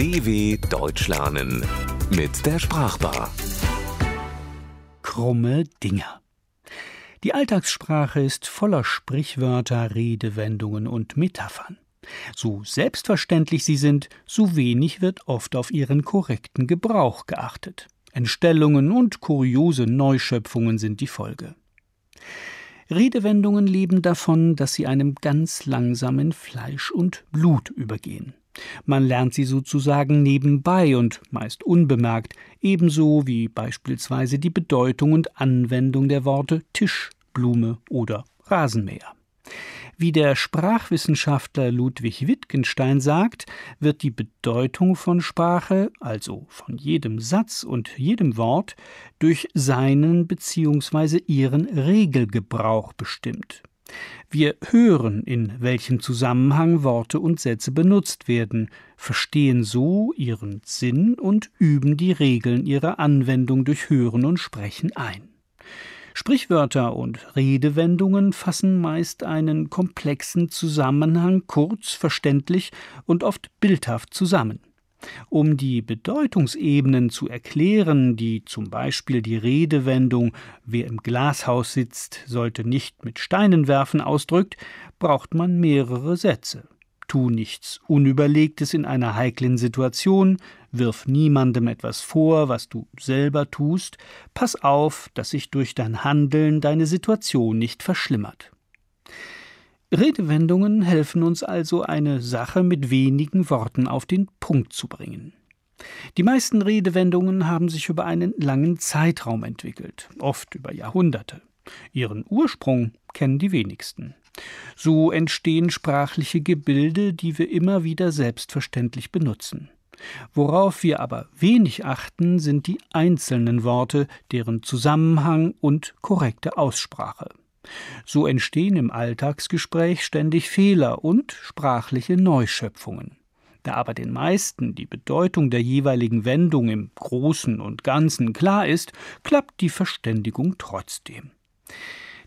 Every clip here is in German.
DW Deutsch lernen mit der Sprachbar. Krumme Dinger. Die Alltagssprache ist voller Sprichwörter, Redewendungen und Metaphern. So selbstverständlich sie sind, so wenig wird oft auf ihren korrekten Gebrauch geachtet. Entstellungen und kuriose Neuschöpfungen sind die Folge. Redewendungen leben davon, dass sie einem ganz langsam in Fleisch und Blut übergehen. Man lernt sie sozusagen nebenbei und meist unbemerkt, ebenso wie beispielsweise die Bedeutung und Anwendung der Worte Tisch, Blume oder Rasenmäher. Wie der Sprachwissenschaftler Ludwig Wittgenstein sagt, wird die Bedeutung von Sprache, also von jedem Satz und jedem Wort, durch seinen bzw. ihren Regelgebrauch bestimmt. Wir hören, in welchem Zusammenhang Worte und Sätze benutzt werden, verstehen so ihren Sinn und üben die Regeln ihrer Anwendung durch Hören und Sprechen ein. Sprichwörter und Redewendungen fassen meist einen komplexen Zusammenhang kurz, verständlich und oft bildhaft zusammen. Um die Bedeutungsebenen zu erklären, die zum Beispiel die Redewendung Wer im Glashaus sitzt, sollte nicht mit Steinen werfen ausdrückt, braucht man mehrere Sätze. Tu nichts Unüberlegtes in einer heiklen Situation, wirf niemandem etwas vor, was du selber tust, pass auf, dass sich durch dein Handeln deine Situation nicht verschlimmert. Redewendungen helfen uns also, eine Sache mit wenigen Worten auf den Punkt zu bringen. Die meisten Redewendungen haben sich über einen langen Zeitraum entwickelt, oft über Jahrhunderte. Ihren Ursprung kennen die wenigsten. So entstehen sprachliche Gebilde, die wir immer wieder selbstverständlich benutzen. Worauf wir aber wenig achten, sind die einzelnen Worte, deren Zusammenhang und korrekte Aussprache. So entstehen im Alltagsgespräch ständig Fehler und sprachliche Neuschöpfungen. Da aber den meisten die Bedeutung der jeweiligen Wendung im Großen und Ganzen klar ist, klappt die Verständigung trotzdem.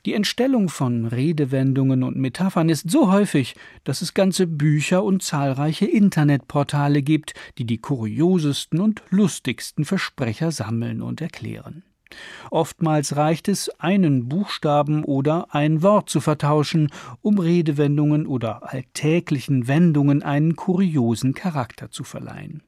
Die Entstellung von Redewendungen und Metaphern ist so häufig, dass es ganze Bücher und zahlreiche Internetportale gibt, die die kuriosesten und lustigsten Versprecher sammeln und erklären. Oftmals reicht es, einen Buchstaben oder ein Wort zu vertauschen, um Redewendungen oder alltäglichen Wendungen einen kuriosen Charakter zu verleihen.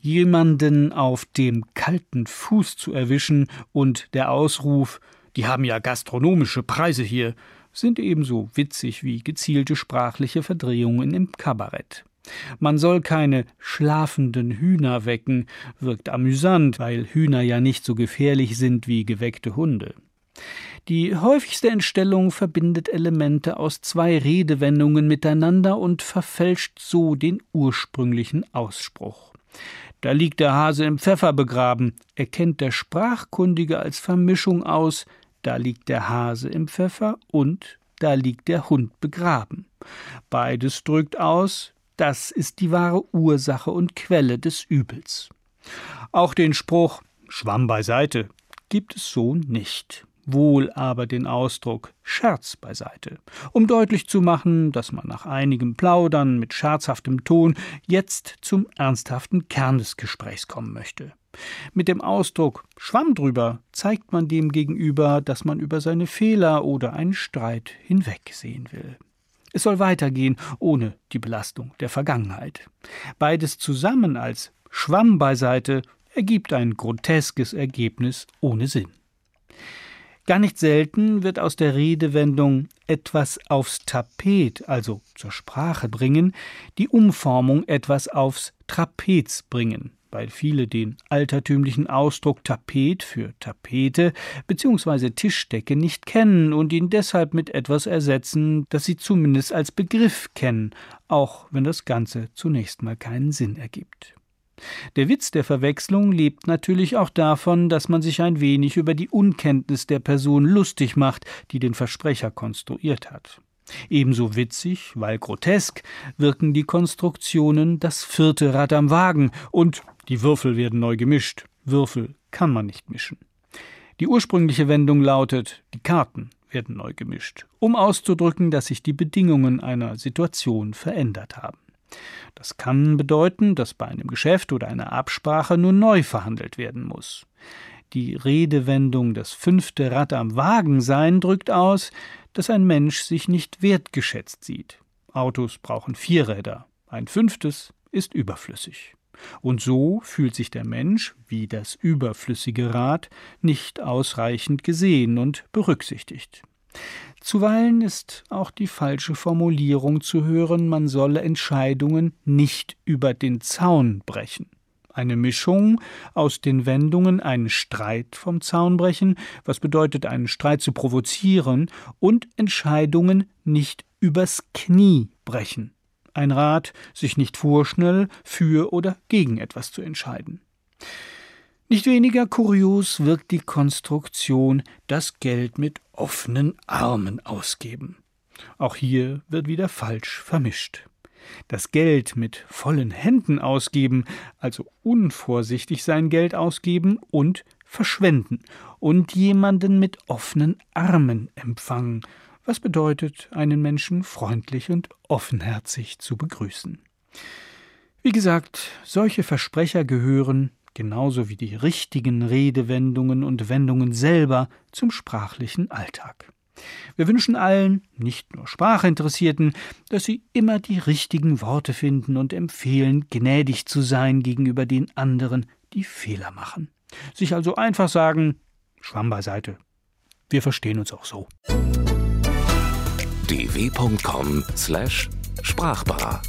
Jemanden auf dem kalten Fuß zu erwischen und der Ausruf die haben ja gastronomische Preise hier, sind ebenso witzig wie gezielte sprachliche Verdrehungen im Kabarett. Man soll keine schlafenden Hühner wecken, wirkt amüsant, weil Hühner ja nicht so gefährlich sind wie geweckte Hunde. Die häufigste Entstellung verbindet Elemente aus zwei Redewendungen miteinander und verfälscht so den ursprünglichen Ausspruch. Da liegt der Hase im Pfeffer begraben, erkennt der Sprachkundige als Vermischung aus, da liegt der Hase im Pfeffer und da liegt der Hund begraben. Beides drückt aus, das ist die wahre Ursache und Quelle des Übels. Auch den Spruch Schwamm beiseite gibt es so nicht wohl aber den Ausdruck Scherz beiseite, um deutlich zu machen, dass man nach einigem Plaudern mit scherzhaftem Ton jetzt zum ernsthaften Kern des Gesprächs kommen möchte. Mit dem Ausdruck Schwamm drüber zeigt man dem gegenüber, dass man über seine Fehler oder einen Streit hinwegsehen will. Es soll weitergehen, ohne die Belastung der Vergangenheit. Beides zusammen als Schwamm beiseite ergibt ein groteskes Ergebnis ohne Sinn. Gar nicht selten wird aus der Redewendung etwas aufs Tapet, also zur Sprache bringen, die Umformung etwas aufs Trapez bringen, weil viele den altertümlichen Ausdruck Tapet für Tapete bzw. Tischdecke nicht kennen und ihn deshalb mit etwas ersetzen, das sie zumindest als Begriff kennen, auch wenn das Ganze zunächst mal keinen Sinn ergibt. Der Witz der Verwechslung lebt natürlich auch davon, dass man sich ein wenig über die Unkenntnis der Person lustig macht, die den Versprecher konstruiert hat. Ebenso witzig, weil grotesk, wirken die Konstruktionen das vierte Rad am Wagen und die Würfel werden neu gemischt. Würfel kann man nicht mischen. Die ursprüngliche Wendung lautet, die Karten werden neu gemischt, um auszudrücken, dass sich die Bedingungen einer Situation verändert haben. Das kann bedeuten, dass bei einem Geschäft oder einer Absprache nur neu verhandelt werden muss. Die Redewendung das fünfte Rad am Wagen sein drückt aus, dass ein Mensch sich nicht wertgeschätzt sieht. Autos brauchen vier Räder, ein fünftes ist überflüssig. Und so fühlt sich der Mensch, wie das überflüssige Rad, nicht ausreichend gesehen und berücksichtigt. Zuweilen ist auch die falsche Formulierung zu hören, man solle Entscheidungen nicht über den Zaun brechen. Eine Mischung aus den Wendungen einen Streit vom Zaun brechen, was bedeutet einen Streit zu provozieren, und Entscheidungen nicht übers Knie brechen. Ein Rat, sich nicht vorschnell für oder gegen etwas zu entscheiden. Nicht weniger kurios wirkt die Konstruktion, das Geld mit offenen Armen ausgeben. Auch hier wird wieder falsch vermischt. Das Geld mit vollen Händen ausgeben, also unvorsichtig sein Geld ausgeben und verschwenden und jemanden mit offenen Armen empfangen, was bedeutet, einen Menschen freundlich und offenherzig zu begrüßen. Wie gesagt, solche Versprecher gehören, genauso wie die richtigen Redewendungen und Wendungen selber, zum sprachlichen Alltag. Wir wünschen allen, nicht nur Sprachinteressierten, dass sie immer die richtigen Worte finden und empfehlen, gnädig zu sein gegenüber den anderen, die Fehler machen. Sich also einfach sagen, Schwamm beiseite. Wir verstehen uns auch so dw.com/sprachbar